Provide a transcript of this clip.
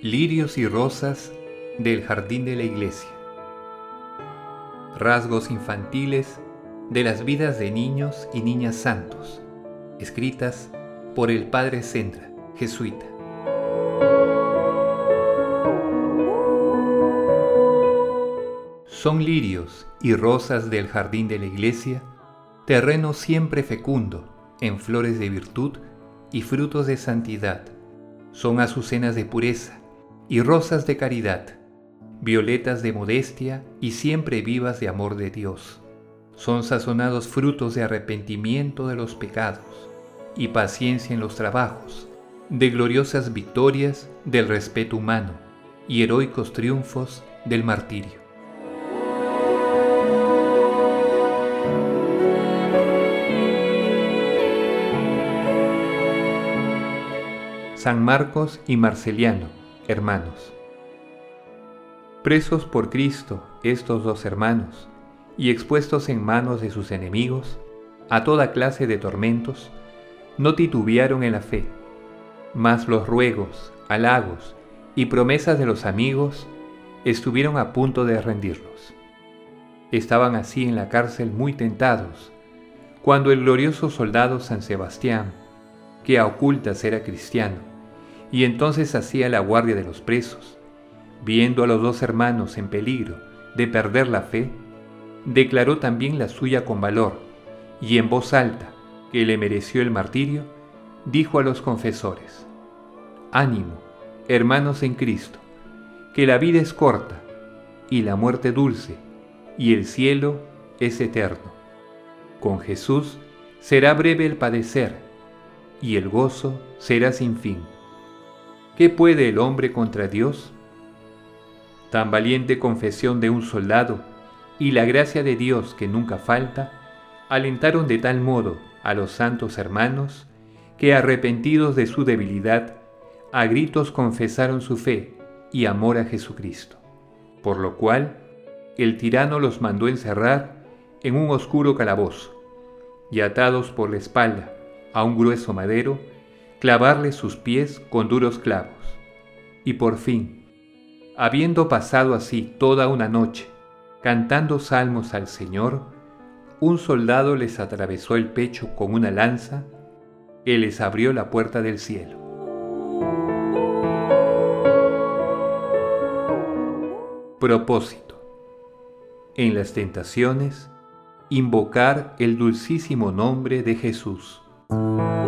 Lirios y rosas del jardín de la iglesia. Rasgos infantiles de las vidas de niños y niñas santos, escritas por el padre Sendra, jesuita. Son lirios y rosas del jardín de la iglesia terreno siempre fecundo en flores de virtud y frutos de santidad. Son azucenas de pureza y rosas de caridad, violetas de modestia y siempre vivas de amor de Dios. Son sazonados frutos de arrepentimiento de los pecados y paciencia en los trabajos, de gloriosas victorias del respeto humano y heroicos triunfos del martirio. San Marcos y Marceliano, hermanos. Presos por Cristo estos dos hermanos, y expuestos en manos de sus enemigos a toda clase de tormentos, no titubearon en la fe, mas los ruegos, halagos y promesas de los amigos estuvieron a punto de rendirlos. Estaban así en la cárcel muy tentados, cuando el glorioso soldado San Sebastián, que a ocultas era cristiano, y entonces hacía la guardia de los presos. Viendo a los dos hermanos en peligro de perder la fe, declaró también la suya con valor, y en voz alta, que le mereció el martirio, dijo a los confesores, Ánimo, hermanos en Cristo, que la vida es corta, y la muerte dulce, y el cielo es eterno. Con Jesús será breve el padecer, y el gozo será sin fin. ¿Qué puede el hombre contra Dios? Tan valiente confesión de un soldado y la gracia de Dios que nunca falta, alentaron de tal modo a los santos hermanos que arrepentidos de su debilidad, a gritos confesaron su fe y amor a Jesucristo, por lo cual el tirano los mandó encerrar en un oscuro calabozo y atados por la espalda a un grueso madero, clavarle sus pies con duros clavos. Y por fin, habiendo pasado así toda una noche, cantando salmos al Señor, un soldado les atravesó el pecho con una lanza que les abrió la puerta del cielo. Propósito. En las tentaciones, invocar el dulcísimo nombre de Jesús. Oh.